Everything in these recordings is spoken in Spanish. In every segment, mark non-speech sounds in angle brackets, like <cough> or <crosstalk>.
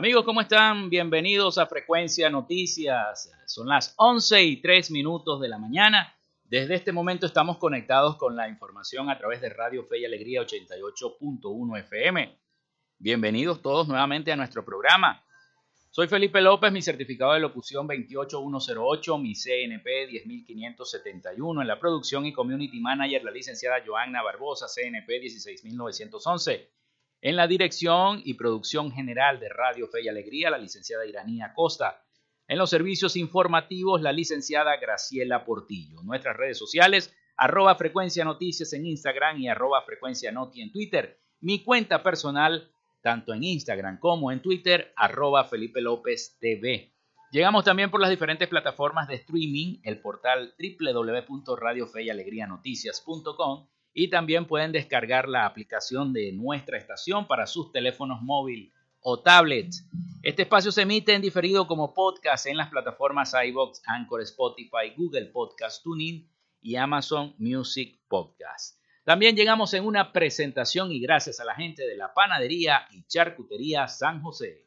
Amigos, ¿cómo están? Bienvenidos a Frecuencia Noticias. Son las 11 y 3 minutos de la mañana. Desde este momento estamos conectados con la información a través de Radio Fe y Alegría 88.1 FM. Bienvenidos todos nuevamente a nuestro programa. Soy Felipe López, mi certificado de locución 28108, mi CNP 10571, en la producción y community manager la licenciada Joanna Barbosa, CNP 16911. En la dirección y producción general de Radio Fe y Alegría, la licenciada Iranía Costa. En los servicios informativos, la licenciada Graciela Portillo. Nuestras redes sociales, arroba frecuencia noticias en Instagram y arroba frecuencia noti en Twitter. Mi cuenta personal, tanto en Instagram como en Twitter, arroba Felipe López TV. Llegamos también por las diferentes plataformas de streaming, el portal www.radiofeyalegrianoticias.com y también pueden descargar la aplicación de nuestra estación para sus teléfonos móviles o tablets. Este espacio se emite en diferido como podcast en las plataformas iBox, Anchor, Spotify, Google Podcast, Tuning y Amazon Music Podcast. También llegamos en una presentación y gracias a la gente de la panadería y charcutería San José.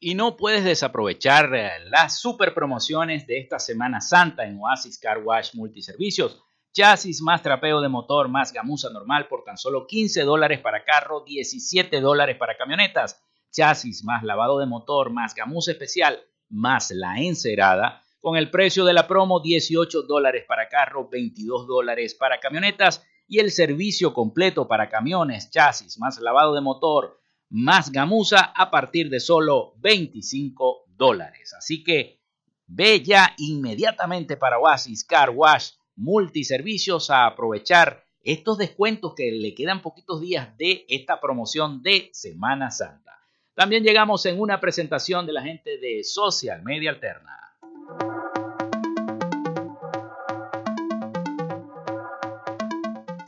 Y no puedes desaprovechar eh, las super promociones de esta Semana Santa en Oasis Car Wash Multiservicios. Chasis más trapeo de motor más gamuza normal por tan solo 15 dólares para carro, 17 dólares para camionetas. Chasis más lavado de motor más gamuza especial más la encerada con el precio de la promo 18 dólares para carro, 22 dólares para camionetas y el servicio completo para camiones, chasis más lavado de motor más gamuza a partir de solo 25 dólares. Así que ve ya inmediatamente para Oasis Car Wash Multiservicios a aprovechar estos descuentos que le quedan poquitos días de esta promoción de Semana Santa. También llegamos en una presentación de la gente de Social Media Alterna.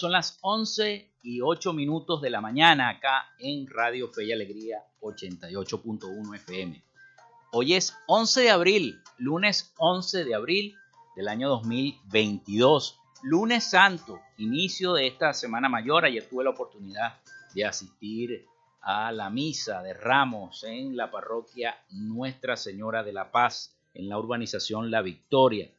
Son las 11 y 8 minutos de la mañana acá en Radio Fe y Alegría 88.1 FM. Hoy es 11 de abril, lunes 11 de abril del año 2022, lunes santo, inicio de esta semana mayor. Ayer tuve la oportunidad de asistir a la misa de Ramos en la parroquia Nuestra Señora de la Paz, en la urbanización La Victoria.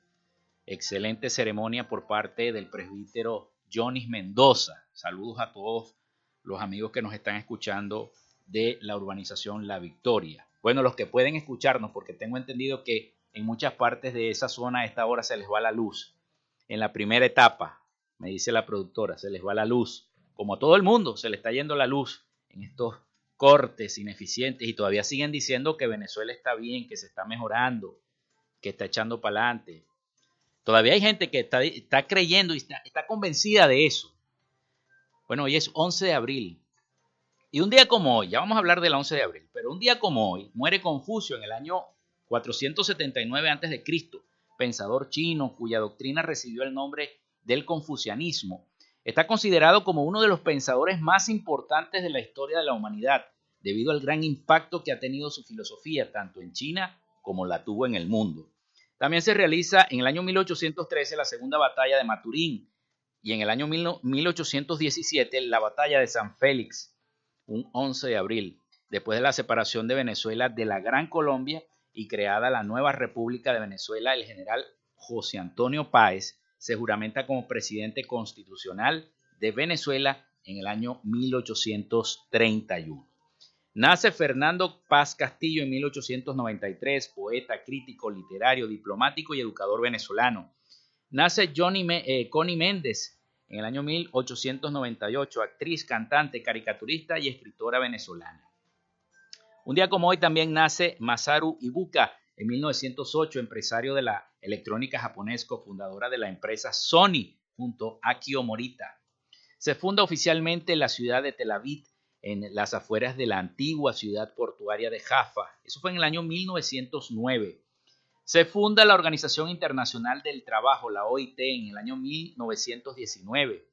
Excelente ceremonia por parte del presbítero Jonis Mendoza. Saludos a todos los amigos que nos están escuchando de la urbanización La Victoria. Bueno, los que pueden escucharnos, porque tengo entendido que en muchas partes de esa zona a esta hora se les va la luz. En la primera etapa, me dice la productora, se les va la luz. Como a todo el mundo, se le está yendo la luz en estos cortes ineficientes y todavía siguen diciendo que Venezuela está bien, que se está mejorando, que está echando para adelante. Todavía hay gente que está, creyendo y está, está convencida de eso. Bueno, hoy es 11 de abril. Y un día como hoy, ya vamos a hablar del 11 de abril, pero un día como hoy muere Confucio en el año 479 a.C., pensador chino cuya doctrina recibió el nombre del confucianismo. Está considerado como uno de los pensadores más importantes de la historia de la humanidad, debido al gran impacto que ha tenido su filosofía tanto en China como la tuvo en el mundo. También se realiza en el año 1813 la segunda batalla de Maturín y en el año 1817 la batalla de San Félix, un 11 de abril, después de la separación de Venezuela de la Gran Colombia y creada la nueva República de Venezuela, el general José Antonio Páez se juramenta como presidente constitucional de Venezuela en el año 1831. Nace Fernando Paz Castillo en 1893, poeta, crítico, literario, diplomático y educador venezolano. Nace Johnny eh, Connie Méndez en el año 1898, actriz, cantante, caricaturista y escritora venezolana. Un día como hoy también nace Masaru Ibuka en 1908, empresario de la electrónica japonesa, cofundadora de la empresa Sony junto a Akio Morita. Se funda oficialmente en la ciudad de Tel Aviv en las afueras de la antigua ciudad portuaria de Jaffa. Eso fue en el año 1909. Se funda la Organización Internacional del Trabajo, la OIT, en el año 1919.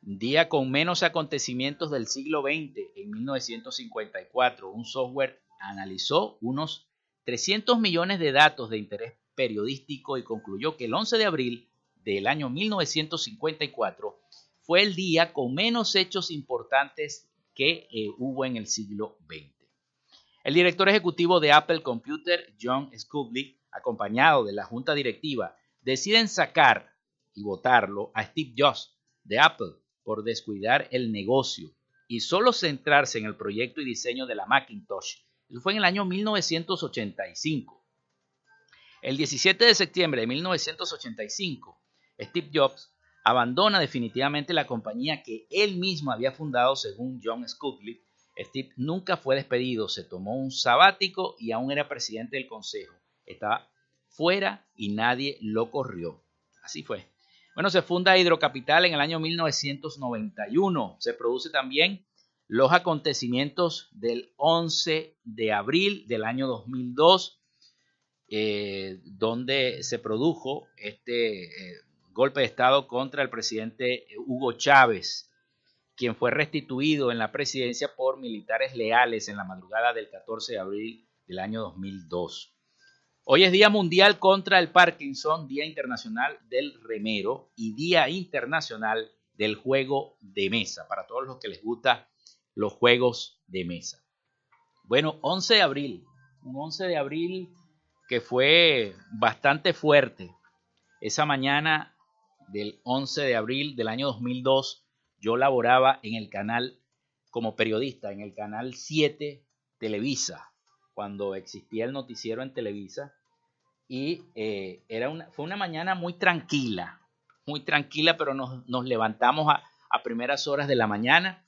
Día con menos acontecimientos del siglo XX, en 1954, un software analizó unos 300 millones de datos de interés periodístico y concluyó que el 11 de abril del año 1954 fue el día con menos hechos importantes que eh, hubo en el siglo XX. El director ejecutivo de Apple Computer, John Sculley, acompañado de la junta directiva, deciden sacar y votarlo a Steve Jobs de Apple por descuidar el negocio y solo centrarse en el proyecto y diseño de la Macintosh. Eso fue en el año 1985. El 17 de septiembre de 1985, Steve Jobs abandona definitivamente la compañía que él mismo había fundado según John Sculley. Steve nunca fue despedido, se tomó un sabático y aún era presidente del consejo. Estaba fuera y nadie lo corrió. Así fue. Bueno, se funda Hidrocapital en el año 1991. Se produce también los acontecimientos del 11 de abril del año 2002, eh, donde se produjo este eh, golpe de Estado contra el presidente Hugo Chávez, quien fue restituido en la presidencia por militares leales en la madrugada del 14 de abril del año 2002. Hoy es Día Mundial contra el Parkinson, Día Internacional del Remero y Día Internacional del Juego de Mesa, para todos los que les gustan los juegos de mesa. Bueno, 11 de abril, un 11 de abril que fue bastante fuerte. Esa mañana del 11 de abril del año 2002, yo laboraba en el canal como periodista, en el canal 7 Televisa, cuando existía el noticiero en Televisa. Y eh, era una, fue una mañana muy tranquila, muy tranquila, pero nos, nos levantamos a, a primeras horas de la mañana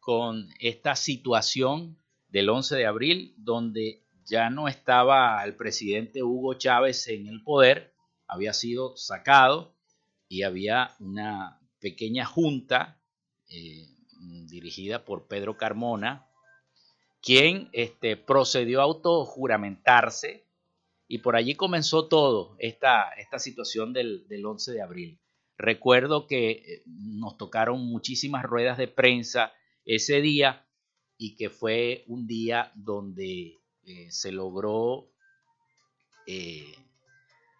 con esta situación del 11 de abril, donde ya no estaba el presidente Hugo Chávez en el poder, había sido sacado y había una pequeña junta eh, dirigida por Pedro Carmona, quien este, procedió a autojuramentarse y por allí comenzó todo esta, esta situación del, del 11 de abril. Recuerdo que eh, nos tocaron muchísimas ruedas de prensa ese día y que fue un día donde eh, se logró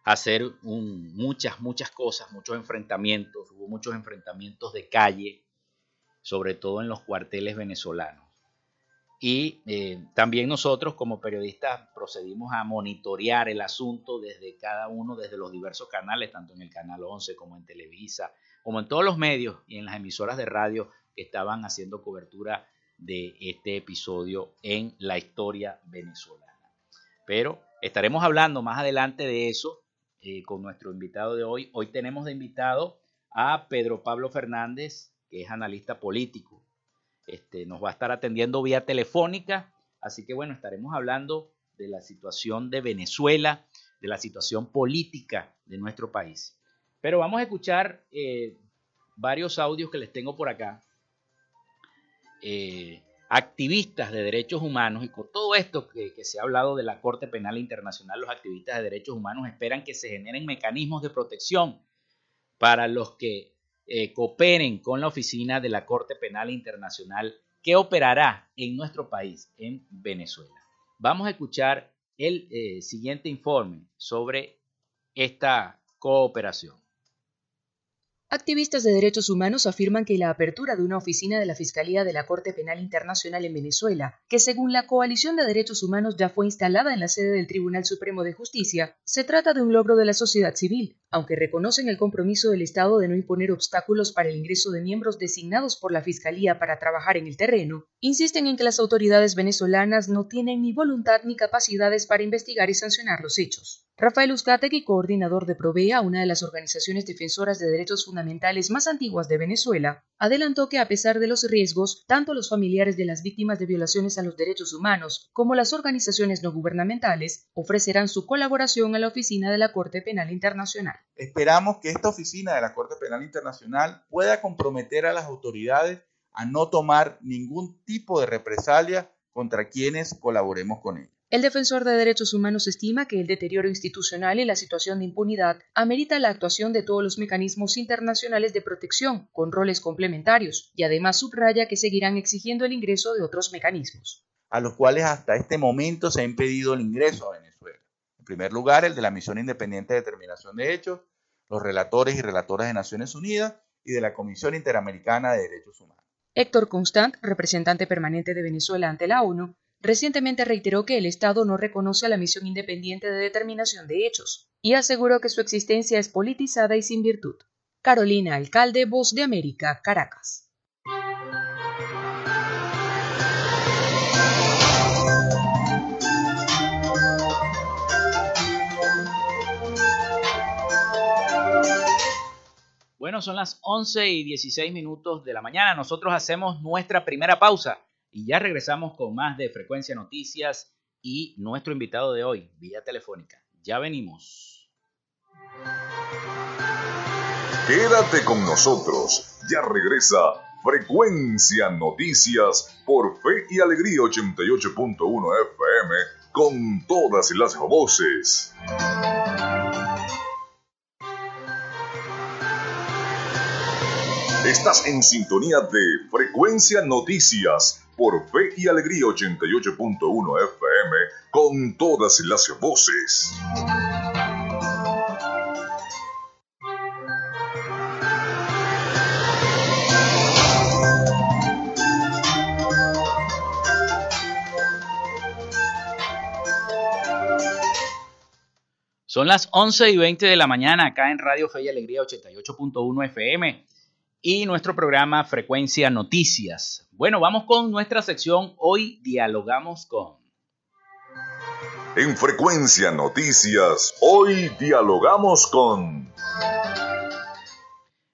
hacer muchas, muchas cosas, muchos enfrentamientos, hubo muchos enfrentamientos de calle, sobre todo en los cuarteles venezolanos. Y eh, también nosotros como periodistas procedimos a monitorear el asunto desde cada uno, desde los diversos canales, tanto en el Canal 11 como en Televisa, como en todos los medios y en las emisoras de radio que estaban haciendo cobertura de este episodio en la historia venezolana. Pero estaremos hablando más adelante de eso eh, con nuestro invitado de hoy. Hoy tenemos de invitado a Pedro Pablo Fernández, que es analista político este, nos va a estar atendiendo vía telefónica. Así que bueno, estaremos hablando de la situación de Venezuela, de la situación política de nuestro país. Pero vamos a escuchar eh, varios audios que les tengo por acá. Eh, activistas de derechos humanos y con todo esto que, se ha hablado de la Corte Penal Internacional, los activistas de derechos humanos esperan que se generen mecanismos de protección para los que eh, cooperen con la oficina de la Corte Penal Internacional que operará en nuestro país, en Venezuela. Vamos a escuchar el eh, siguiente informe sobre esta cooperación. Activistas de derechos humanos afirman que la apertura de una oficina de la Fiscalía de la Corte Penal Internacional en Venezuela, que según la Coalición de Derechos Humanos ya fue instalada en la sede del Tribunal Supremo de Justicia, se trata de un logro de la sociedad civil, aunque reconocen el compromiso del Estado de no imponer obstáculos para el ingreso de miembros designados por la Fiscalía para trabajar en el terreno, insisten en que las autoridades venezolanas no tienen ni voluntad ni capacidades para investigar y sancionar los hechos. Rafael Uzcategui, coordinador de Provea, una de las organizaciones defensoras de derechos fundamentales más antiguas de Venezuela, adelantó que a pesar de los riesgos, tanto los familiares de las víctimas de violaciones a los derechos humanos como las organizaciones no gubernamentales ofrecerán su colaboración a la oficina de la Corte Penal Internacional. Esperamos que esta oficina de la Corte Penal Internacional pueda comprometer a las autoridades a no tomar ningún tipo de represalia contra quienes colaboremos con ella. El defensor de derechos humanos estima que el deterioro institucional y la situación de impunidad amerita la actuación de todos los mecanismos internacionales de protección, con roles complementarios, y además subraya que seguirán exigiendo el ingreso de otros mecanismos. A los cuales hasta este momento se ha impedido el ingreso a Venezuela. En primer lugar, el de la Misión Independiente de Determinación de Hechos, los relatores y relatoras de Naciones Unidas y de la Comisión Interamericana de Derechos Humanos. Héctor Constant, representante permanente de Venezuela ante la ONU, recientemente reiteró que el Estado no reconoce a la misión independiente de determinación de hechos y aseguró que su existencia es politizada y sin virtud. Carolina Alcalde, Voz de América, Caracas. Bueno, son las 11 y 16 minutos de la mañana. Nosotros hacemos nuestra primera pausa y ya regresamos con más de Frecuencia Noticias y nuestro invitado de hoy, vía telefónica. Ya venimos. Quédate con nosotros. Ya regresa Frecuencia Noticias por Fe y Alegría 88.1 FM con todas las voces. Estás en sintonía de Frecuencia Noticias por Fe y Alegría 88.1 FM con todas las voces. Son las 11 y 20 de la mañana acá en Radio Fe y Alegría 88.1 FM y nuestro programa Frecuencia Noticias. Bueno, vamos con nuestra sección. Hoy dialogamos con... En Frecuencia Noticias, hoy dialogamos con...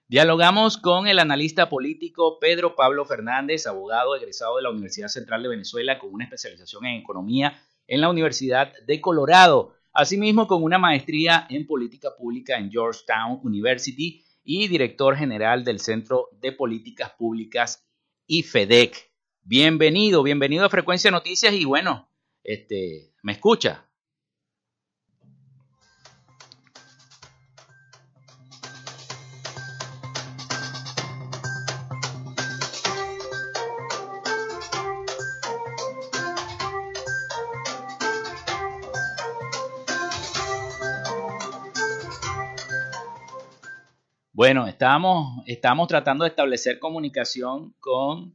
Dialogamos con el analista político Pedro Pablo Fernández, abogado egresado de la Universidad Central de Venezuela con una especialización en economía en la Universidad de Colorado, asimismo con una maestría en política pública en Georgetown University y director general del Centro de Políticas Públicas y FEDEC. Bienvenido, bienvenido a Frecuencia Noticias y bueno, este, ¿me escucha? Bueno, estamos, estamos tratando de establecer comunicación con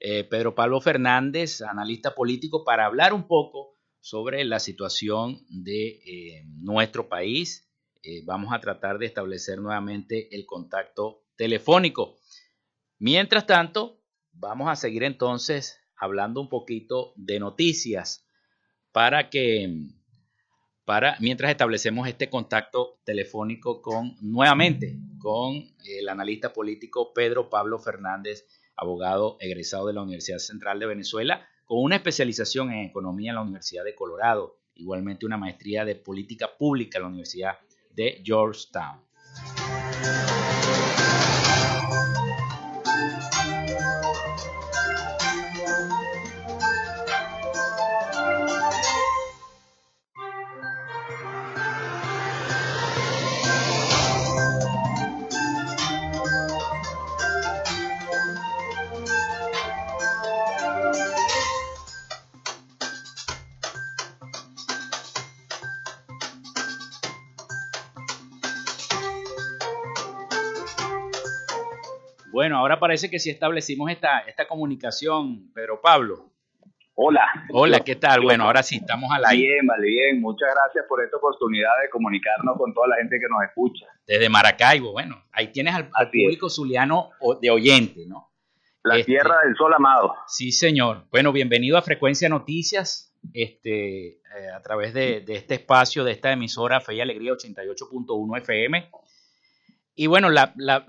eh, Pedro Pablo Fernández, analista político, para hablar un poco sobre la situación de eh, nuestro país. Eh, vamos a tratar de establecer nuevamente el contacto telefónico. Mientras tanto, vamos a seguir entonces hablando un poquito de noticias para que para mientras establecemos este contacto telefónico con nuevamente con el analista político Pedro Pablo Fernández, abogado egresado de la Universidad Central de Venezuela, con una especialización en economía en la Universidad de Colorado, igualmente una maestría de política pública en la Universidad de Georgetown. Ahora parece que sí establecimos esta, esta comunicación, Pedro Pablo. Hola. Hola, ¿qué tal? Bueno, ahora sí, estamos al aire. Bien, vale, bien. Muchas gracias por esta oportunidad de comunicarnos con toda la gente que nos escucha. Desde Maracaibo, bueno, ahí tienes al, público zuliano de oyente, ¿no? La este, tierra del sol amado. Sí, señor. Bueno, bienvenido a Frecuencia Noticias, este, eh, a través de, de, este espacio, de esta emisora Fe y Alegría 88.1 FM. Y bueno, la, la,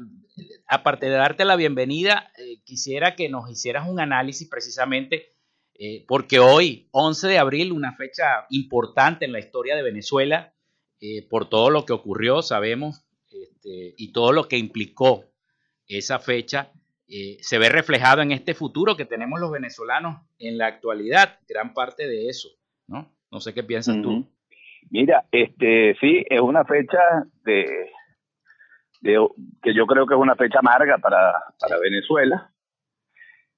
aparte de darte la bienvenida, eh, quisiera que nos hicieras un análisis precisamente, eh, porque hoy, 11 de abril, una fecha importante en la historia de Venezuela, eh, por todo lo que ocurrió, sabemos, este, y todo lo que implicó esa fecha, se ve reflejado en este futuro que tenemos los venezolanos en la actualidad, gran parte de eso, ¿no? No sé qué piensas tú. Mira, este sí, es una fecha de que yo creo que es una fecha amarga para, para Venezuela.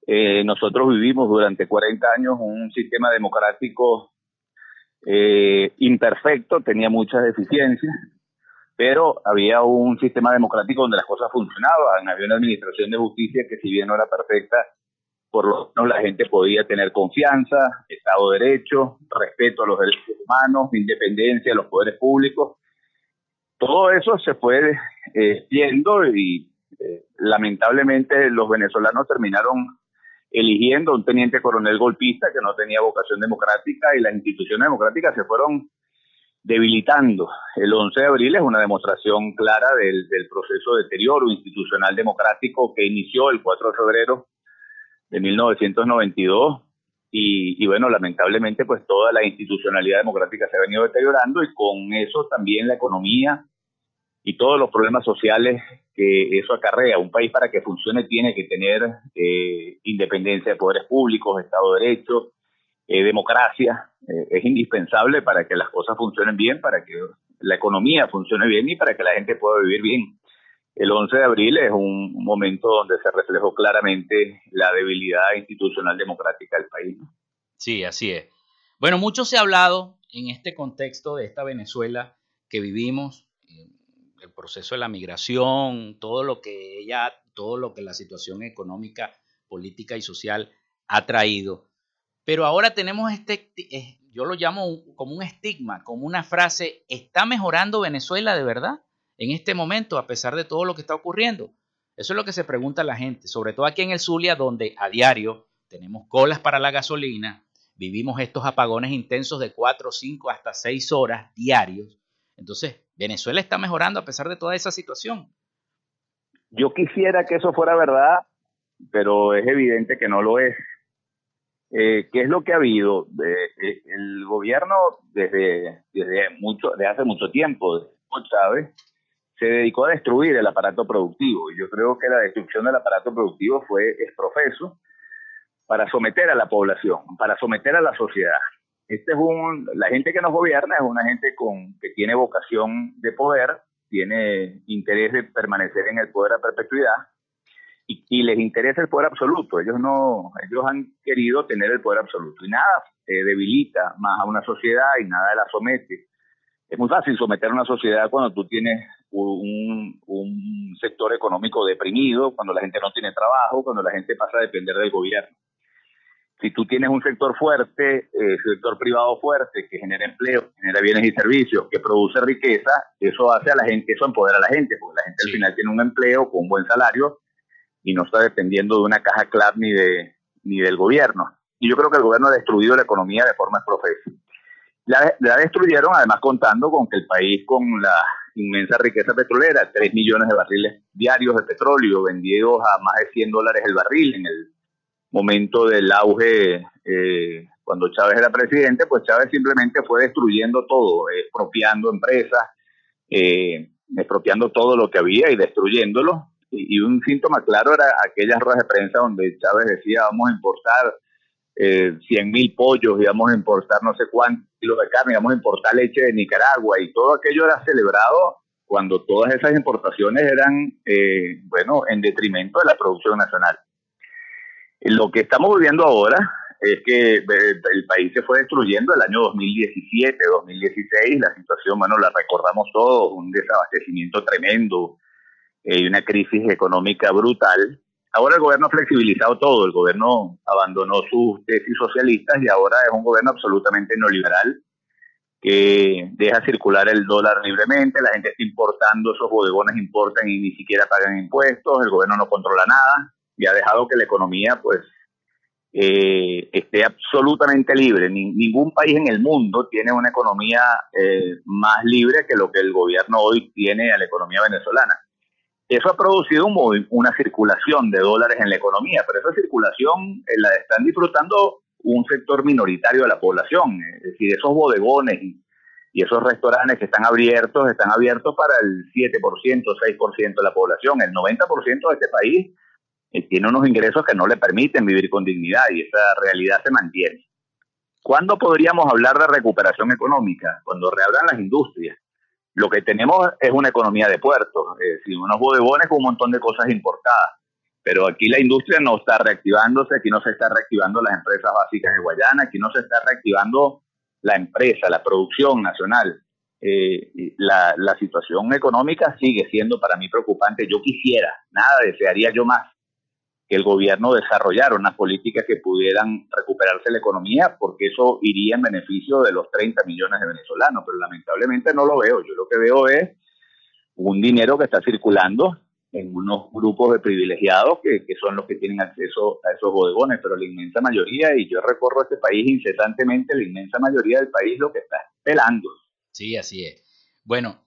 Eh, nosotros vivimos durante 40 años un sistema democrático eh, imperfecto, tenía muchas deficiencias, pero había un sistema democrático donde las cosas funcionaban, había una administración de justicia que si bien no era perfecta, por lo menos la gente podía tener confianza, Estado de Derecho, respeto a los derechos humanos, independencia de los poderes públicos, todo eso se fue eh, y eh, lamentablemente los venezolanos terminaron eligiendo un teniente coronel golpista que no tenía vocación democrática y las instituciones democráticas se fueron debilitando. El 11 de abril es una demostración clara del, proceso de deterioro institucional democrático que inició el 4 de febrero de 1992 y, y, bueno, lamentablemente pues toda la institucionalidad democrática se ha venido deteriorando y con eso también la economía y todos los problemas sociales que eso acarrea. Un país para que funcione tiene que tener eh, independencia de poderes públicos, Estado de Derecho, eh, democracia. Eh, es indispensable para que las cosas funcionen bien, para que la economía funcione bien y para que la gente pueda vivir bien. El 11 de abril es un momento donde se reflejó claramente la debilidad institucional democrática del país. Sí, así es. Bueno, mucho se ha hablado en este contexto de esta Venezuela que vivimos, el proceso de la migración, todo lo que ella, todo lo que la situación económica, política y social ha traído. Pero ahora tenemos este, yo lo llamo como un estigma, como una frase, ¿está mejorando Venezuela de verdad en este momento a pesar de todo lo que está ocurriendo? Eso es lo que se pregunta la gente, sobre todo aquí en el Zulia, donde a diario tenemos colas para la gasolina, vivimos estos apagones intensos de 4, 5 hasta 6 horas diarios. Entonces, Venezuela está mejorando a pesar de toda esa situación. Yo quisiera que eso fuera verdad, pero es evidente que no lo es. Eh, ¿Qué es lo que ha habido? El gobierno desde, desde, mucho, desde hace mucho tiempo, Chávez, se dedicó a destruir el aparato productivo. Y yo creo que la destrucción del aparato productivo fue profeso para someter a la población, para someter a la sociedad. Este es un, la gente que nos gobierna es una gente con, que tiene vocación de poder, tiene interés de permanecer en el poder a perpetuidad y, les interesa el poder absoluto. Ellos no, ellos han querido tener el poder absoluto y nada eh, debilita más a una sociedad y nada la somete. Es muy fácil someter a una sociedad cuando tú tienes un, un sector económico deprimido, cuando la gente no tiene trabajo, cuando la gente pasa a depender del gobierno. Si tú tienes un sector fuerte, eh, sector privado fuerte, que genera empleo, genera bienes y servicios, que produce riqueza, eso hace a la gente, eso empodera a la gente, porque la gente al final tiene un empleo con un buen salario y no está dependiendo de una caja CLAP ni, de, ni del gobierno. Y yo creo que el gobierno ha destruido la economía de forma profesional. La, la, destruyeron además contando con que el país con la inmensa riqueza petrolera, 3 millones de barriles diarios de petróleo vendidos a más de 100 dólares el barril en el momento del auge eh, cuando Chávez era presidente, pues Chávez simplemente fue destruyendo todo, expropiando empresas, eh, expropiando todo lo que había y destruyéndolo. Y, un síntoma claro era aquellas ruedas de prensa donde Chávez decía vamos a importar eh, 100 mil pollos y vamos a importar no sé cuántos kilos de carne, vamos a importar leche de Nicaragua y todo aquello era celebrado cuando todas esas importaciones eran, eh, bueno, en detrimento de la producción nacional. Lo que estamos viviendo ahora es que eh, el país se fue destruyendo el año 2017, 2016, la situación, bueno, la recordamos todos, un desabastecimiento tremendo y una crisis económica brutal. Ahora el gobierno ha flexibilizado todo, el gobierno abandonó sus tesis socialistas y ahora es un gobierno absolutamente neoliberal que deja circular el dólar libremente, la gente está importando, esos bodegones importan y ni siquiera pagan impuestos, el gobierno no controla nada y ha dejado que la economía pues eh, esté absolutamente libre. ningún país en el mundo tiene una economía eh, más libre que lo que el gobierno hoy tiene a la economía venezolana. Eso ha producido una circulación de dólares en la economía, pero esa circulación eh, la están disfrutando un sector minoritario de la población. Es decir, esos bodegones y, y esos restaurantes que están abiertos, están abiertos para el 7%, 6% de la población. El 90% de este país eh, tiene unos ingresos que no le permiten vivir con dignidad y esa realidad se mantiene. ¿Cuándo podríamos hablar de recuperación económica? Cuando reabran las industrias. Lo que tenemos es una economía de puertos, es decir, unos bodegones con un montón de cosas importadas. Pero aquí la industria no está reactivándose, aquí no se está reactivando las empresas básicas de Guayana, aquí no se está reactivando la empresa, la producción nacional. Eh, la situación económica sigue siendo para mí preocupante. Yo quisiera, nada desearía yo más que el gobierno desarrollara unas políticas que pudieran recuperarse la economía, porque eso iría en beneficio de los 30 millones de venezolanos, pero lamentablemente no lo veo. Yo lo que veo es un dinero que está circulando en unos grupos de privilegiados que, que, son los que tienen acceso a esos bodegones, pero la inmensa mayoría, y yo recorro este país incesantemente, la inmensa mayoría del país lo que está pelando. Sí, así es. Bueno,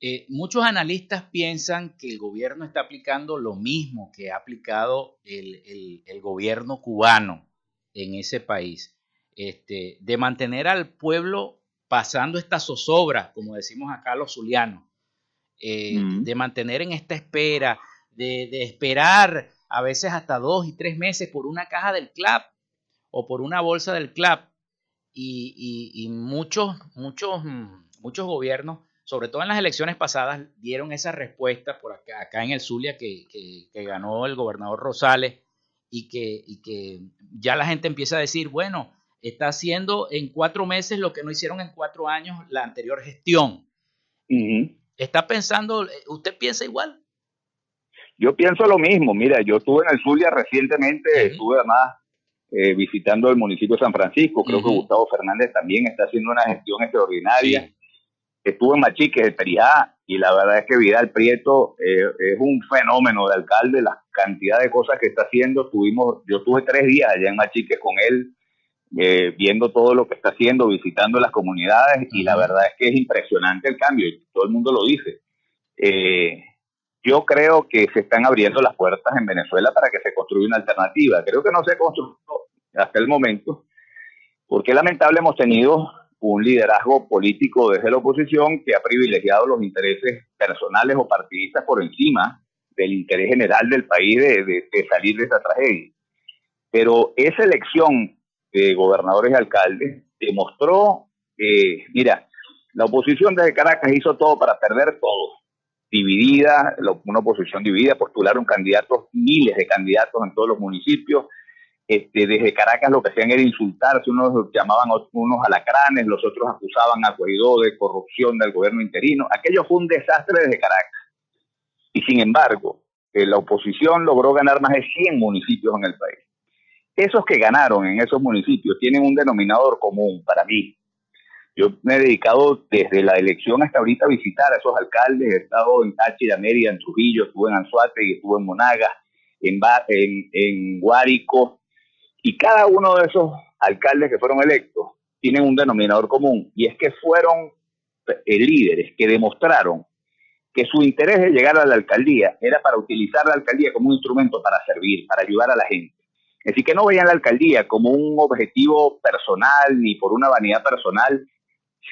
eh, muchos analistas piensan que el gobierno está aplicando lo mismo que ha aplicado el, gobierno cubano en ese país, este, de mantener al pueblo pasando esta zozobra, como decimos acá los zulianos, eh, de mantener en esta espera, de, esperar a veces hasta dos y tres meses por una caja del CLAP o por una bolsa del CLAP. Y, y muchos, muchos, muchos gobiernos sobre todo en las elecciones pasadas, dieron esa respuesta por acá, acá en el Zulia que, ganó el gobernador Rosales y que, que ya la gente empieza a decir, bueno, está haciendo en cuatro meses lo que no hicieron en cuatro años la anterior gestión. ¿Está pensando, usted piensa igual? Yo pienso lo mismo. Mira, yo estuve en el Zulia recientemente, estuve además eh, visitando el municipio de San Francisco. Creo que Gustavo Fernández también está haciendo una gestión extraordinaria estuvo en Machiques, el Perijá, y la verdad es que Vidal Prieto eh, es un fenómeno de alcalde, la cantidad de cosas que está haciendo. Tuvimos, yo tuve tres días allá en Machiques con él, eh, viendo todo lo que está haciendo, visitando las comunidades, y la verdad es que es impresionante el cambio, y todo el mundo lo dice. Eh, yo creo que se están abriendo las puertas en Venezuela para que se construya una alternativa. Creo que no se construyó hasta el momento, porque lamentable hemos tenido un liderazgo político desde la oposición que ha privilegiado los intereses personales o partidistas por encima del interés general del país de, salir de esta tragedia. Pero esa elección de gobernadores y alcaldes demostró que, mira, la oposición desde Caracas hizo todo para perder todo. Dividida, una oposición dividida, postularon candidatos, miles de candidatos en todos los municipios, este, desde Caracas lo que hacían era insultarse, unos llamaban unos alacranes, los otros acusaban a Guaidó de corrupción del gobierno interino. Aquello fue un desastre desde Caracas. Y sin embargo, eh, la oposición logró ganar más de 100 municipios en el país. Esos que ganaron en esos municipios tienen un denominador común para mí. Yo me he dedicado desde la elección hasta ahorita a visitar a esos alcaldes. He estado en Táchira, Mérida, en Trujillo, estuve en Anzuate, estuve en Monagas, en, en, en Guárico. Y cada uno de esos alcaldes que fueron electos tienen un denominador común y es que fueron eh, líderes que demostraron que su interés de llegar a la alcaldía era para utilizar la alcaldía como un instrumento para servir, para ayudar a la gente. Decir, que no veían la alcaldía como un objetivo personal ni por una vanidad personal,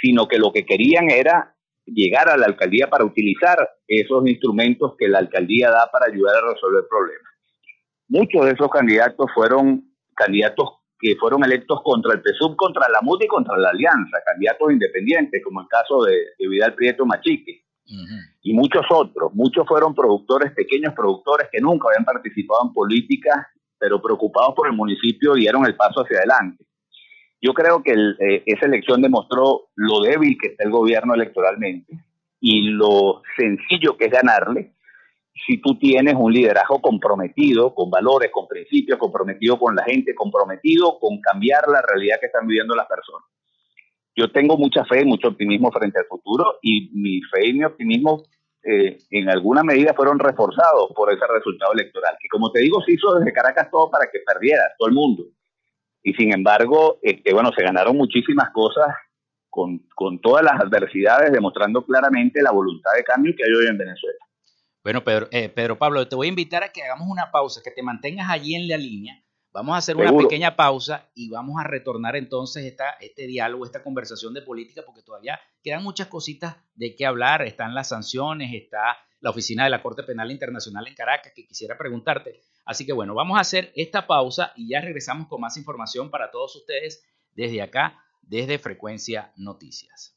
sino que lo que querían era llegar a la alcaldía para utilizar esos instrumentos que la alcaldía da para ayudar a resolver problemas. Muchos de esos candidatos fueron candidatos que fueron electos contra el PSUV, contra la MUT y contra la Alianza, candidatos independientes, como el caso de, Vidal Prieto Machique, y muchos otros. Muchos fueron productores, pequeños productores que nunca habían participado en política, pero preocupados por el municipio dieron el paso hacia adelante. Yo creo que eh, esa elección demostró lo débil que está el gobierno electoralmente y lo sencillo que es ganarle si tú tienes un liderazgo comprometido con valores, con principios, comprometido con la gente, comprometido con cambiar la realidad que están viviendo las personas. Yo tengo mucha fe y mucho optimismo frente al futuro y mi fe y mi optimismo eh, en alguna medida fueron reforzados por ese resultado electoral, que como te digo se hizo desde Caracas todo para que perdiera todo el mundo. Y sin embargo, este, bueno, se ganaron muchísimas cosas con, con todas las adversidades, demostrando claramente la voluntad de cambio que hay hoy en Venezuela. Bueno, Pedro, eh, Pedro Pablo, te voy a invitar a que hagamos una pausa, que te mantengas allí en la línea. Vamos a hacer una pequeña pausa y vamos a retornar entonces esta, este diálogo, esta conversación de política, porque todavía quedan muchas cositas de qué hablar. Están las sanciones, está la oficina de la Corte Penal Internacional en Caracas, que quisiera preguntarte. Así que bueno, vamos a hacer esta pausa y ya regresamos con más información para todos ustedes desde acá, desde Frecuencia Noticias.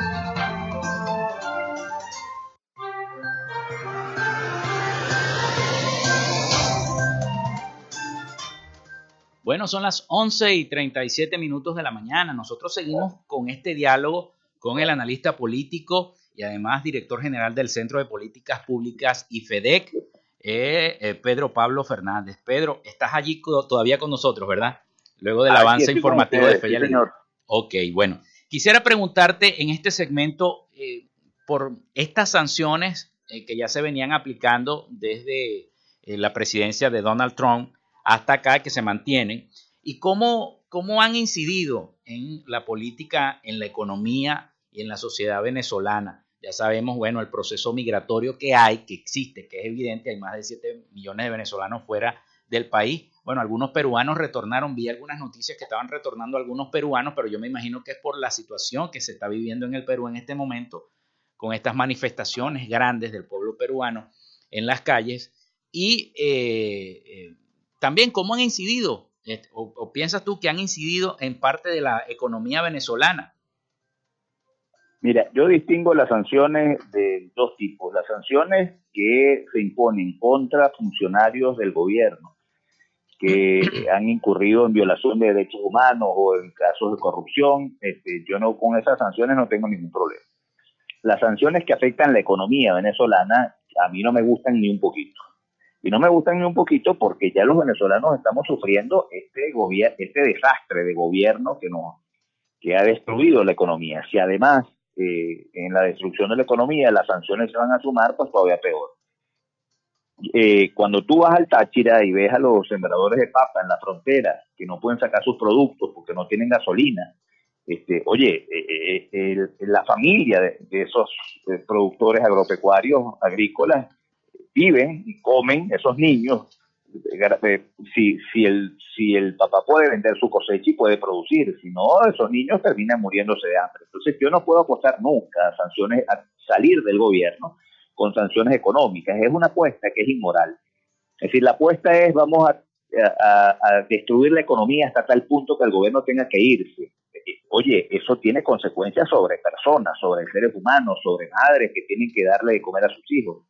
Bueno, son las 11 y 37 minutos de la mañana. Nosotros seguimos con este diálogo con el analista político y además director general del Centro de Políticas Públicas y FEDEC, eh, eh, Pedro Pablo Fernández. Pedro, estás allí todavía con nosotros, ¿verdad? Luego del avance informativo de Fe señor. Ok, bueno. Quisiera preguntarte en este segmento eh, por estas sanciones que ya se venían aplicando desde la presidencia de Donald Trump hasta acá que se mantienen y cómo, cómo han incidido en la política, en la economía y en la sociedad venezolana. Ya sabemos, bueno, el proceso migratorio que hay, que existe, que es evidente, hay más de 7 millones de venezolanos fuera del país. Bueno, algunos peruanos retornaron, vi algunas noticias que estaban retornando algunos peruanos, pero yo me imagino que es por la situación que se está viviendo en el Perú en este momento, con estas manifestaciones grandes del pueblo peruano en las calles. Y eh, eh, también, ¿cómo han incidido? Este, o, piensas tú que han incidido en parte de la economía venezolana? Mira, yo distingo las sanciones de dos tipos. Las sanciones que se imponen contra funcionarios del gobierno que <clears throat> han incurrido en violación de derechos humanos o en casos de corrupción. Este, yo no con esas sanciones no tengo ningún problema. Las sanciones que afectan la economía venezolana a mí no me gustan ni un poquito. Y no me gustan ni un poquito porque ya los venezolanos estamos sufriendo este, este desastre de gobierno que, nos, que ha destruido la economía. Si además eh, en la destrucción de la economía las sanciones se van a sumar, pues todavía peor. Eh, cuando tú vas al Táchira y ves a los sembradores de papa en la frontera que no pueden sacar sus productos porque no tienen gasolina, este, oye, eh, la familia de, de esos productores agropecuarios, agrícolas, viven y comen esos niños si, si, el, si el papá puede vender su cosecha y puede producir, si no, esos niños terminan muriéndose de hambre. Entonces yo no puedo apostar nunca a sanciones, a salir del gobierno con sanciones económicas. Es una apuesta que es inmoral. Es decir, la apuesta es vamos a, a destruir la economía hasta tal punto que el gobierno tenga que irse. Oye, eso tiene consecuencias sobre personas, sobre seres humanos, sobre madres que tienen que darle de comer a sus hijos.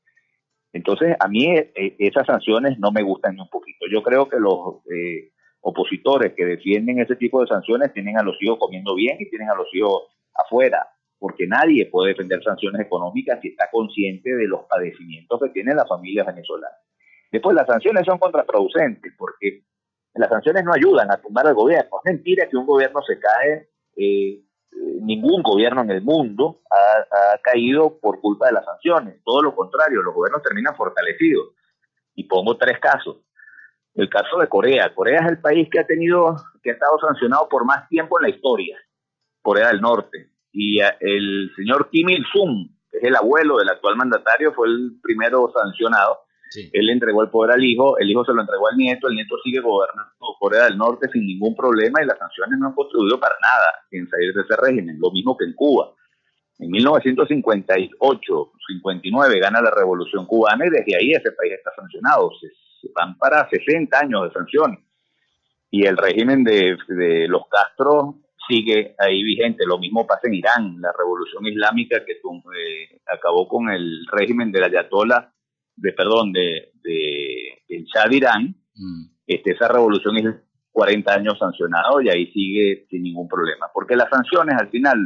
Entonces, a mí eh, esas sanciones no me gustan ni un poquito. Yo creo que los eh, opositores que defienden ese tipo de sanciones tienen a los hijos comiendo bien y tienen a los hijos afuera, porque nadie puede defender sanciones económicas si está consciente de los padecimientos que tiene la familia venezolana. Después, las sanciones son contraproducentes, porque las sanciones no ayudan a tumbar al gobierno. Es mentira que un gobierno se cae eh, ningún gobierno en el mundo ha, caído por culpa de las sanciones. Todo lo contrario, los gobiernos terminan fortalecidos. Y pongo tres casos. El caso de Corea. Corea es el país que ha tenido, que ha estado sancionado por más tiempo en la historia. Corea del Norte. Y el señor Kim Il-sung, que es el abuelo del actual mandatario, fue el primero sancionado él le entregó el poder al hijo, el hijo se lo entregó al nieto, el nieto sigue gobernando Corea del Norte sin ningún problema y las sanciones no han contribuido para nada en salir de ese régimen, lo mismo que en Cuba. En 1958, 59 gana la revolución cubana y desde ahí ese país está sancionado. Se, van para 60 años de sanciones. Y el régimen de, los Castro sigue ahí vigente. Lo mismo pasa en Irán, la revolución islámica que eh, acabó con el régimen de la Ayatollah de perdón, de, de, del Shah de Irán, mm. este, esa revolución es 40 años sancionado y ahí sigue sin ningún problema. Porque las sanciones al final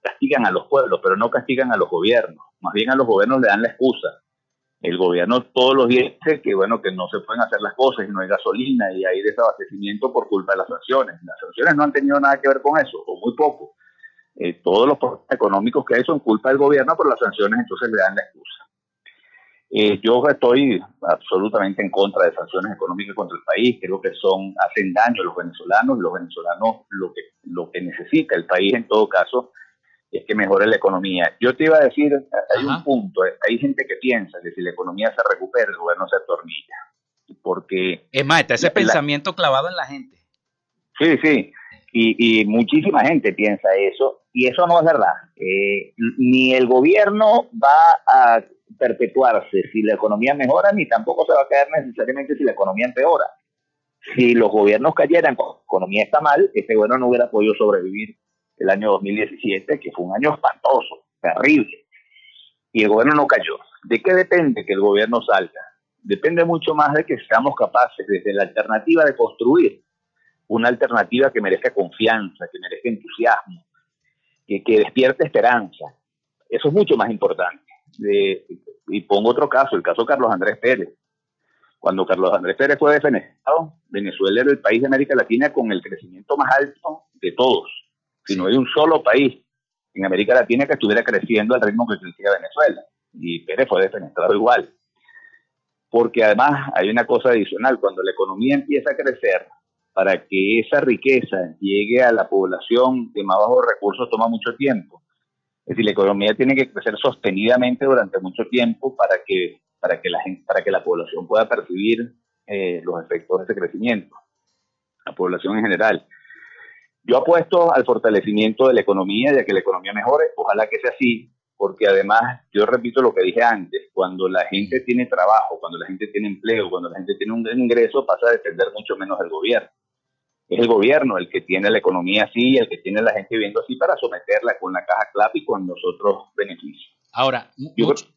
castigan a los pueblos, pero no castigan a los gobiernos. Más bien a los gobiernos le dan la excusa. El gobierno todos los días dice que bueno que no se pueden hacer las cosas y no hay gasolina y hay desabastecimiento por culpa de las sanciones. Las sanciones no han tenido nada que ver con eso, o muy poco. Eh, todos los problemas económicos que hay son culpa del gobierno, pero las sanciones entonces le dan la excusa. Eh, yo estoy absolutamente en contra de sanciones económicas contra el país. Creo que son hacen daño a los venezolanos. Los venezolanos lo que lo que necesita el país en todo caso es que mejore la economía. Yo te iba a decir, hay un punto, eh, hay gente que piensa que si la economía se recupera, el gobierno se atornilla. Porque... Es más, está ese pensamiento clavado en la gente. Sí, sí. Y, y, muchísima gente piensa eso. Y eso no es verdad. Eh, ni el gobierno va a perpetuarse si la economía mejora, ni tampoco se va a caer necesariamente si la economía empeora. Si los gobiernos cayeran, la economía está mal, este gobierno no hubiera podido sobrevivir el año 2017, que fue un año espantoso, terrible. Y el gobierno no cayó. ¿De qué depende que el gobierno salga? Depende mucho más de que seamos capaces desde la alternativa de construir una alternativa que merezca confianza, que merezca entusiasmo, que, que despierte esperanza. Eso es mucho más importante y pongo otro caso, el caso de Carlos Andrés Pérez. Cuando Carlos Andrés Pérez fue defenestrado, Venezuela era el país de América Latina con el crecimiento más alto de todos. Si no hay un solo país en América Latina que estuviera creciendo al ritmo que crecía Venezuela. Y Pérez fue defenestrado igual. Porque además hay una cosa adicional, cuando la economía empieza a crecer, para que esa riqueza llegue a la población de más bajos recursos toma mucho tiempo. Es decir, la economía tiene que crecer sostenidamente durante mucho tiempo para que, para que, la, gente, para que la población pueda percibir eh, los efectos de ese crecimiento, la población en general. Yo apuesto al fortalecimiento de la economía y a que la economía mejore, ojalá que sea así, porque además, yo repito lo que dije antes, cuando la gente tiene trabajo, cuando la gente tiene empleo, cuando la gente tiene un ingreso, pasa a depender mucho menos del gobierno es el gobierno el que tiene la economía así, el que tiene la gente viviendo así para someterla con la caja clap y con los otros beneficios. Ahora,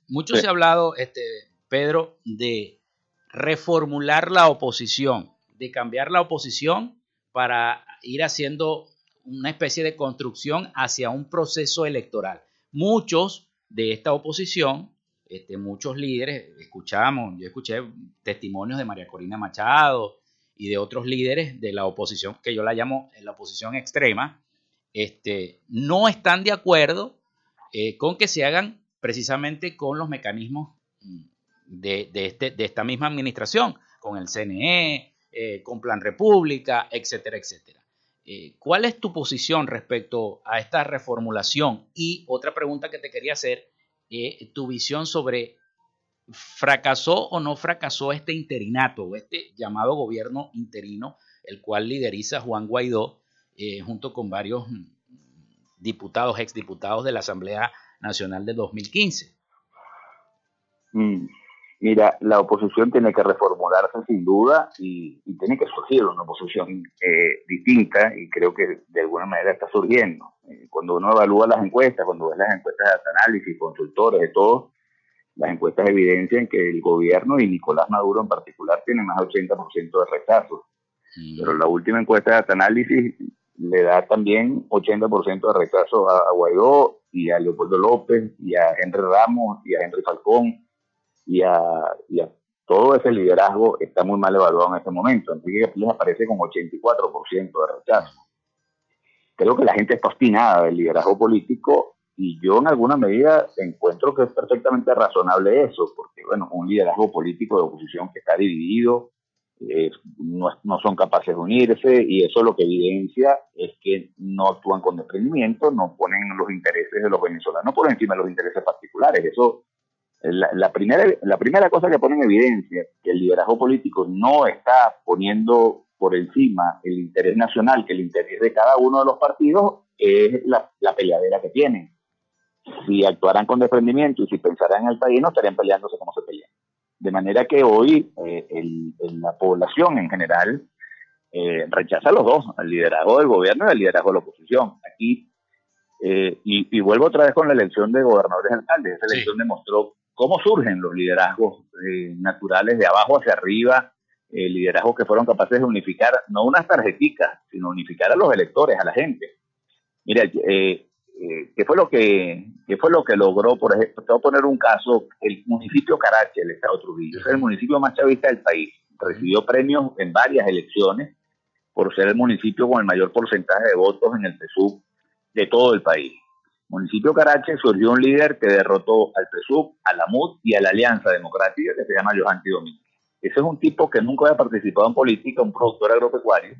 mucho, se ha hablado, este, Pedro, de reformular la oposición, de cambiar la oposición para ir haciendo una especie de construcción hacia un proceso electoral. Muchos de esta oposición, este, muchos líderes, escuchamos, yo escuché testimonios de María Corina Machado, y de otros líderes de la oposición, que yo la llamo la oposición extrema, este, no están de acuerdo eh, con que se hagan precisamente con los mecanismos mm, de, este, de esta misma administración, con el CNE, eh, con Plan República, etcétera, etcétera. Eh, ¿Cuál es tu posición respecto a esta reformulación? Y otra pregunta que te quería hacer, tu visión sobre ¿fracasó o no fracasó este interinato, este llamado gobierno interino, el cual lideriza Juan Guaidó, eh, junto con varios mm, diputados, exdiputados de la Asamblea Nacional de 2015? Mm, mira, la oposición tiene que reformularse sin duda y, tiene que surgir una oposición eh, distinta y creo que de alguna manera está surgiendo. Eh, cuando uno evalúa las encuestas, cuando ves las encuestas de análisis, consultores, de todo, las encuestas evidencian que el gobierno y Nicolás Maduro en particular tienen más de 80% de rechazo. Pero la última encuesta de análisis le da también 80% de rechazo a, Guaidó y a Leopoldo López y a Henry Ramos y a Henry Falcón y a, todo ese liderazgo está muy mal evaluado en este momento. Enrique les aparece con 84% de rechazo. Creo que la gente está obstinada del liderazgo político y yo en alguna medida encuentro que es perfectamente razonable eso, porque bueno, un liderazgo político de oposición que está dividido, eh, no, no, son capaces de unirse y eso lo que evidencia es que no actúan con desprendimiento, no ponen los intereses de los venezolanos por encima de los intereses particulares. Eso, la, la, primera, la primera cosa que pone en evidencia que el liderazgo político no está poniendo por encima el interés nacional, que el interés de cada uno de los partidos es la, la peleadera que tienen. Si actuaran con desprendimiento y si pensaran en el país, no estarían peleándose como se pelean. De manera que hoy eh, la población en general eh, rechaza a los dos, al liderazgo del gobierno y al liderazgo de la oposición. Aquí, eh, y, vuelvo otra vez con la elección de gobernadores y alcaldes. Esa elección demostró cómo surgen los liderazgos naturales de abajo hacia arriba, liderazgos que fueron capaces de unificar, no unas tarjeticas, sino unificar a los electores, a la gente. Mira, eh, eh, ¿qué fue lo que fue lo que logró, por ejemplo, te voy poner un caso, el municipio Carache, el estado Trujillo, es el municipio más chavista del país, recibió premios en varias elecciones por ser el municipio con el mayor porcentaje de votos en el PSUV de todo el país. Municipio Carache surgió un líder que derrotó al PSUV, a la MUD y a la Alianza Democrática que se llama Johanti Domínguez. Ese es un tipo que nunca había participado en política, un productor agropecuario,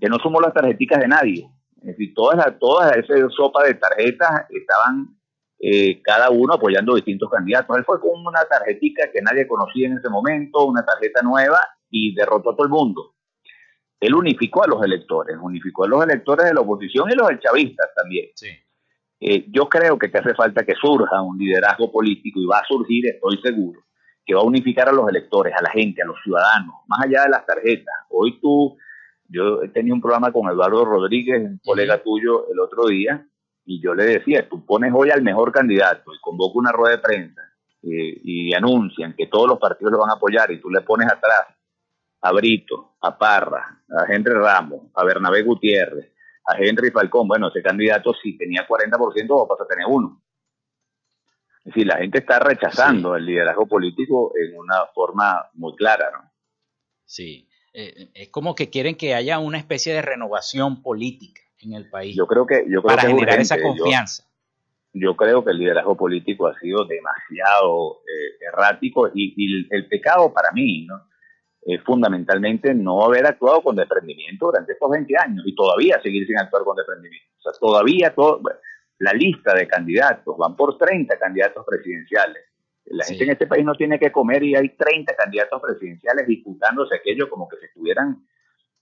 que no sumó las tarjeticas de nadie, es decir, todas, todas esa sopa de tarjetas estaban eh, cada uno apoyando distintos candidatos. Él fue con una tarjetita que nadie conocía en ese momento, una tarjeta nueva, y derrotó a todo el mundo. Él unificó a los electores, unificó a los electores de la oposición y los del chavistas también. Eh, yo creo que, que hace falta que surja un liderazgo político y va a surgir, estoy seguro, que va a unificar a los electores, a la gente, a los ciudadanos, más allá de las tarjetas. Hoy tú yo tenía un programa con Eduardo Rodríguez, un colega tuyo, el otro día, y yo le decía, tú pones hoy al mejor candidato y convoca una rueda de prensa eh, y anuncian que todos los partidos lo van a apoyar y tú le pones atrás a Brito, a Parra, a Henry Ramos, a Bernabé Gutiérrez, a Henry Falcón, bueno, ese candidato si tenía 40% va a pasar a tener uno. Es decir, la gente está rechazando el liderazgo político en una forma muy clara, ¿no? Sí. Eh, es como que quieren que haya una especie de renovación política en el país. Yo creo que yo para generar esa confianza. Yo, creo que el liderazgo político ha sido demasiado eh, errático y, el pecado para mí ¿no? Es fundamentalmente no haber actuado con desprendimiento durante estos 20 años y todavía seguir sin actuar con desprendimiento. O sea, todavía todo, la lista de candidatos, van por 30 candidatos presidenciales la gente en este país no tiene que comer y hay 30 candidatos presidenciales disputándose aquello como que se estuvieran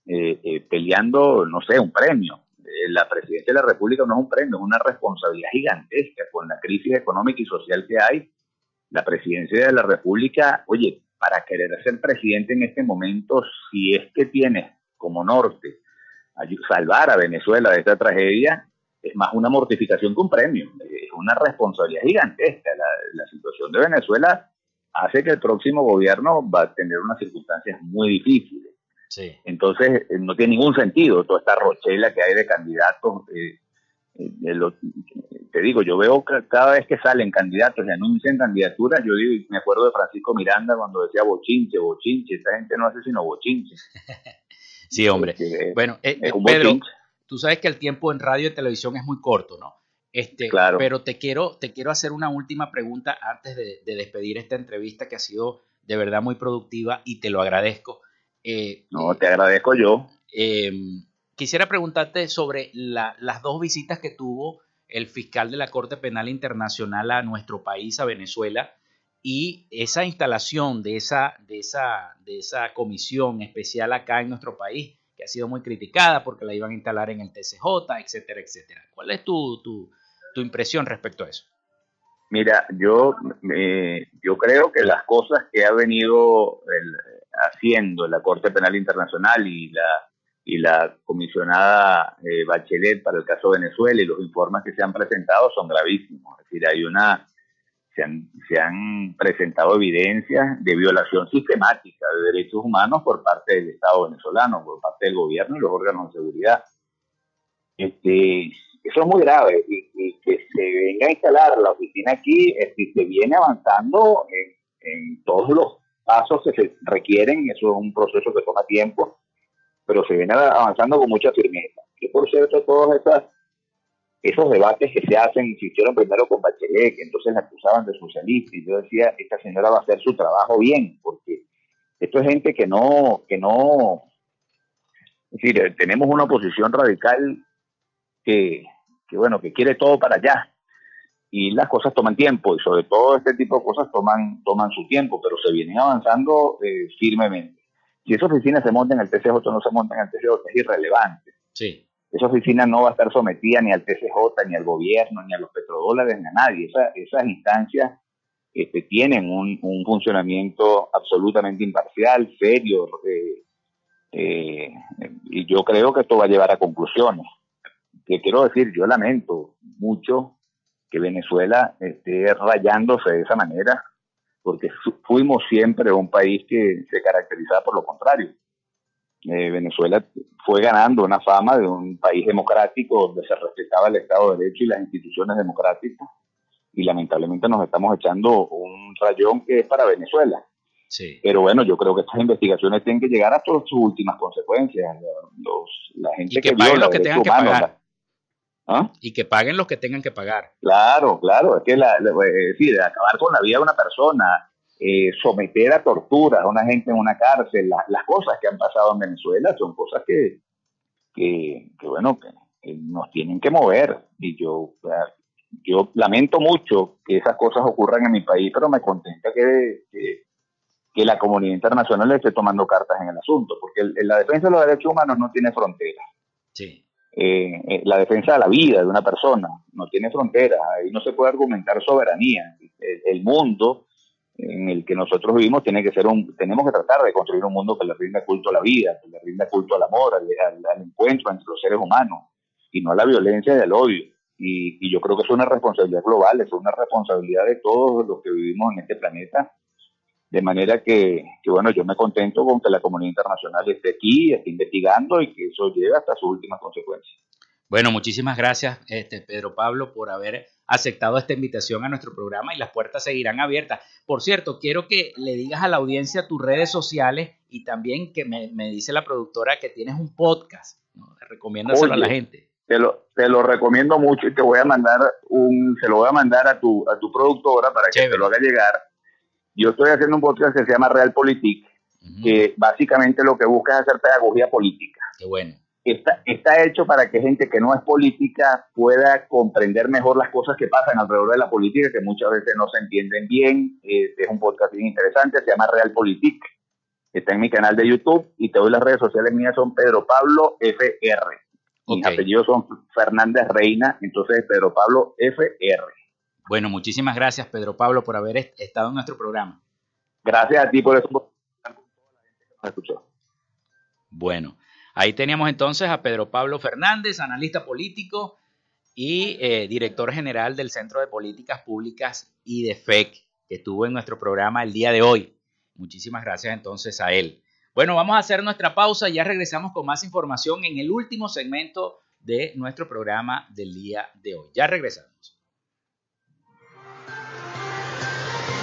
eh, eh, peleando, no sé, un premio. Eh, la presidencia de la República no es un premio, es una responsabilidad gigantesca con la crisis económica y social que hay. La presidencia de la República, oye, para querer ser presidente en este momento, si es que tienes como norte salvar a Venezuela de esta tragedia, es más una mortificación que un premio, es una responsabilidad gigantesca. La, situación de Venezuela hace que el próximo gobierno va a tener unas circunstancias muy difíciles. Entonces, eh, no tiene ningún sentido toda esta rochela que hay de candidatos. Eh, eh, te digo, yo veo cada vez que salen candidatos y anuncian candidaturas, yo digo, me acuerdo de Francisco Miranda cuando decía bochinche, bochinche, esta gente no hace sino bochinche. <laughs> sí, hombre. bueno, Pedro, tú sabes que el tiempo en radio y televisión es muy corto, ¿no? Este, claro. Pero te quiero, te quiero hacer una última pregunta antes de, despedir esta entrevista que ha sido de verdad muy productiva y te lo agradezco. Eh, no, te agradezco yo. Em, quisiera preguntarte sobre las dos visitas que tuvo el fiscal de la Corte Penal Internacional a nuestro país, a Venezuela, y esa instalación de esa, de, esa, de esa comisión especial acá en nuestro país, que ha sido muy criticada porque la iban a instalar en el TCJ, etcétera, etcétera. ¿Cuál es tu, tu, tu impresión respecto a eso? Mira, yo, eh, yo creo que las cosas que ha venido haciendo la Corte Penal Internacional y la, y la comisionada eh, Bachelet para el caso Venezuela y los informes que se han presentado son gravísimos. Es decir, hay una, se han, se han presentado evidencias de violación sistemática de derechos humanos por parte del Estado venezolano, por parte del gobierno y los órganos de seguridad. Este, eso es muy grave y, que se venga a instalar la oficina aquí, si se viene avanzando en, todos los pasos que se requieren, eso es un proceso que toma tiempo, pero se viene avanzando con mucha firmeza. Y por cierto, todos esas, esos debates que se hacen, se hicieron primero con Bachelet, que entonces la acusaban de socialista, y yo decía, esta señora va a hacer su trabajo bien, porque esto es gente que no, que no, es decir, tenemos una oposición radical que, que bueno, que quiere todo para allá. Y las cosas toman tiempo y sobre todo este tipo de cosas toman, toman su tiempo, pero se vienen avanzando eh, firmemente. Si esa oficina se monta en el TCJ o no se monta en el TCJ es irrelevante. Sí. Esa oficina no va a estar sometida ni al TCJ, ni al gobierno, ni a los petrodólares, ni a nadie. esas instancias este, tienen un, un, funcionamiento absolutamente imparcial, serio, eh, eh, y yo creo que esto va a llevar a conclusiones que quiero decir, yo lamento mucho que Venezuela esté rayándose de esa manera, porque fuimos siempre un país que se caracterizaba por lo contrario. Eh, Venezuela fue ganando una fama de un país democrático donde se respetaba el Estado de Derecho y las instituciones democráticas, y lamentablemente nos estamos echando un rayón que es para Venezuela. Sí. Pero bueno, yo creo que estas investigaciones tienen que llegar hasta sus últimas consecuencias. Los, la gente y que, que lo que tengan que pagar. ¿Ah? Y que paguen los que tengan que pagar. Claro, claro, es que la, decir, acabar con la vida de una persona, eh, someter a tortura a una gente en una cárcel, las cosas que han pasado en Venezuela son cosas que, que, bueno, que, nos tienen que mover. Y yo, yo lamento mucho que esas cosas ocurran en mi país, pero me contenta que, que, la comunidad internacional esté tomando cartas en el asunto, porque la defensa de los derechos humanos no tiene fronteras. Sí. Eh, eh, la defensa de la vida de una persona, no tiene fronteras, ahí no se puede argumentar soberanía. El, mundo en el que nosotros vivimos tiene que ser un, tenemos que tratar de construir un mundo que le rinda culto a la vida, que le rinda culto al amor, al, encuentro entre los seres humanos, y no a la violencia y al odio. Y, y yo creo que es una responsabilidad global, es una responsabilidad de todos los que vivimos en este planeta de manera que, bueno, yo me contento con que la comunidad internacional esté aquí, esté investigando y que eso llegue hasta sus últimas consecuencias. Bueno, muchísimas gracias, este, Pedro Pablo, por haber aceptado esta invitación a nuestro programa y las puertas seguirán abiertas. Por cierto, quiero que le digas a la audiencia tus redes sociales y también que me, dice la productora que tienes un podcast. ¿no? Recomiéndaselo a la gente. Te lo, te lo recomiendo mucho y te voy a mandar un, se lo voy a mandar a tu, a tu productora para que te lo haga llegar yo estoy haciendo un podcast que se llama Real Politik, que básicamente lo que busca es hacer pedagogía política. Qué bueno. Está, está hecho para que gente que no es política pueda comprender mejor las cosas que pasan alrededor de la política, que muchas veces no se entienden bien. es un podcast bien interesante, se llama Real Politik. Está en mi canal de YouTube y te doy las redes sociales mías, son Pedro Pablo FR. Mis apellidos son Fernández Reina, entonces Pedro Pablo FR. Bueno, muchísimas gracias, Pedro Pablo, por haber estado en nuestro programa. Gracias a ti por eso. Bueno, ahí teníamos entonces a Pedro Pablo Fernández, analista político y eh, director general del Centro de Políticas Públicas y de FEC, que estuvo en nuestro programa el día de hoy. Muchísimas gracias entonces a él. Bueno, vamos a hacer nuestra pausa, ya regresamos con más información en el último segmento de nuestro programa del día de hoy. Ya regresamos.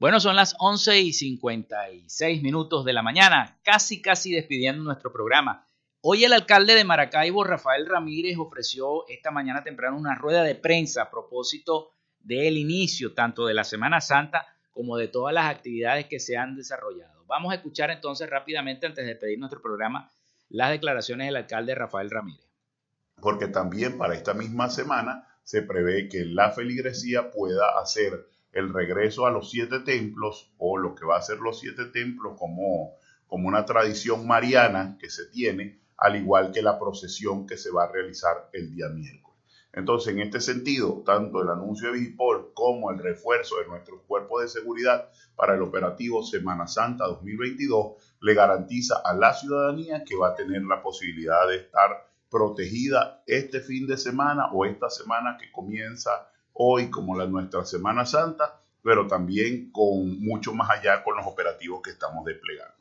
Bueno, son las 11 y 56 minutos de la mañana, casi casi despidiendo nuestro programa. Hoy el alcalde de Maracaibo, Rafael Ramírez, ofreció esta mañana temprano una rueda de prensa a propósito del inicio tanto de la Semana Santa como de todas las actividades que se han desarrollado. Vamos a escuchar entonces rápidamente, antes de despedir nuestro programa, las declaraciones del alcalde Rafael Ramírez. Porque también para esta misma semana se prevé que la feligresía pueda hacer el regreso a los siete templos o lo que va a ser los siete templos como, como una tradición mariana que se tiene, al igual que la procesión que se va a realizar el día miércoles. Entonces, en este sentido, tanto el anuncio de Vigipol como el refuerzo de nuestro cuerpo de seguridad para el operativo Semana Santa 2022 le garantiza a la ciudadanía que va a tener la posibilidad de estar protegida este fin de semana o esta semana que comienza hoy como la nuestra Semana Santa, pero también con mucho más allá con los operativos que estamos desplegando.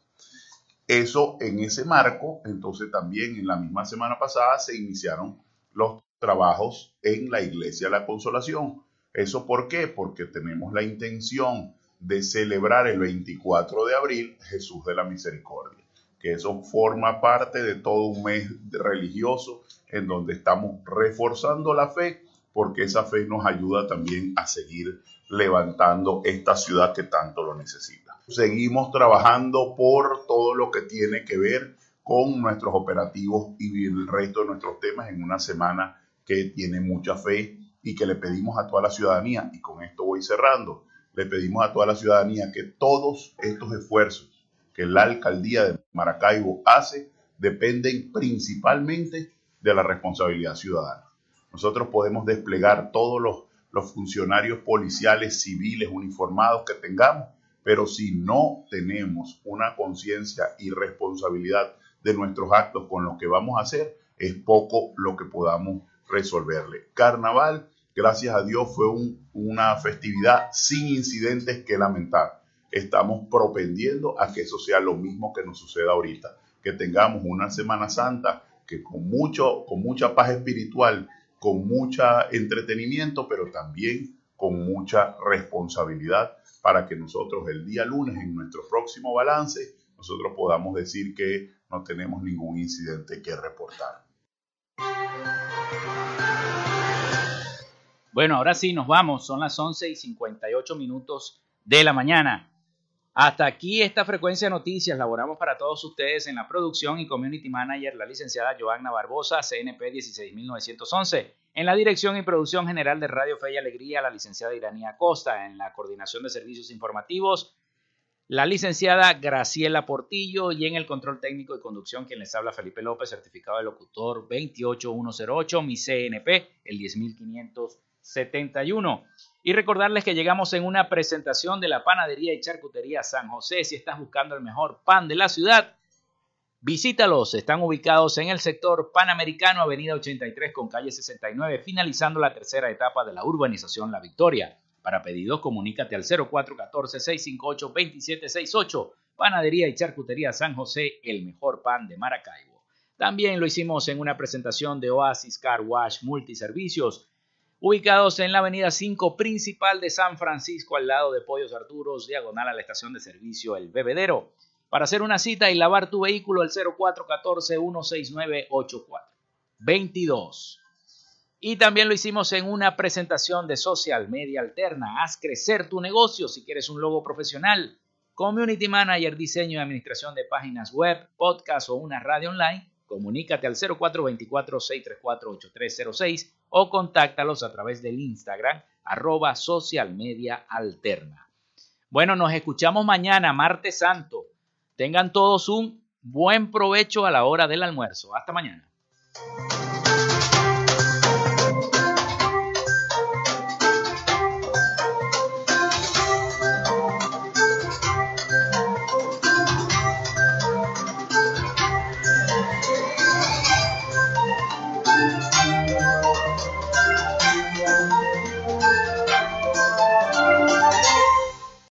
Eso en ese marco, entonces también en la misma semana pasada se iniciaron los trabajos en la Iglesia de la Consolación. ¿Eso por qué? Porque tenemos la intención de celebrar el 24 de abril Jesús de la Misericordia, que eso forma parte de todo un mes religioso en donde estamos reforzando la fe, porque esa fe nos ayuda también a seguir levantando esta ciudad que tanto lo necesita. Seguimos trabajando por todo lo que tiene que ver con nuestros operativos y el resto de nuestros temas en una semana que tiene mucha fe y que le pedimos a toda la ciudadanía, y con esto voy cerrando, le pedimos a toda la ciudadanía que todos estos esfuerzos que la alcaldía de Maracaibo hace dependen principalmente de la responsabilidad ciudadana. Nosotros podemos desplegar todos los, los funcionarios policiales, civiles, uniformados que tengamos, pero si no tenemos una conciencia y responsabilidad de nuestros actos con lo que vamos a hacer, es poco lo que podamos resolverle. Carnaval, gracias a Dios, fue una festividad sin incidentes que lamentar. Estamos propendiendo a que eso sea lo mismo que nos suceda ahorita, que tengamos una Semana Santa que con mucho, con mucha paz espiritual, con mucho entretenimiento, pero también con mucha responsabilidad para que nosotros el día lunes en nuestro próximo balance nosotros podamos decir que no tenemos ningún incidente que reportar. Bueno, ahora sí nos vamos. Son las 11 y 58 minutos de la mañana. Hasta aquí esta frecuencia de noticias. Laboramos para todos ustedes en la producción y community manager la licenciada Joanna Barbosa, CNP 16911. En la dirección y producción general de Radio Fe y Alegría, la licenciada Iranía Costa. En la coordinación de servicios informativos, la licenciada Graciela Portillo y en el control técnico y conducción quien les habla Felipe López, certificado de locutor 28108, mi CNP, el 10571. Y recordarles que llegamos en una presentación de la panadería y charcutería San José. Si estás buscando el mejor pan de la ciudad, visítalos. Están ubicados en el sector Panamericano, Avenida 83 con calle 69, finalizando la tercera etapa de la urbanización La Victoria. Para pedidos, comunícate al 0414-658-2768. Panadería y Charcutería San José, el mejor pan de Maracaibo. También lo hicimos en una presentación de Oasis Car Wash Multiservicios, ubicados en la avenida 5 principal de San Francisco, al lado de Pollos Arturos, diagonal a la estación de servicio El Bebedero. Para hacer una cita y lavar tu vehículo, al 0414-169-8422. 22. Y también lo hicimos en una presentación de Social Media Alterna. Haz crecer tu negocio si quieres un logo profesional, Community Manager, diseño y administración de páginas web, podcast o una radio online. Comunícate al 0424-634-8306 o contáctalos a través del Instagram arroba social media alterna. Bueno, nos escuchamos mañana, martes santo. Tengan todos un buen provecho a la hora del almuerzo. Hasta mañana.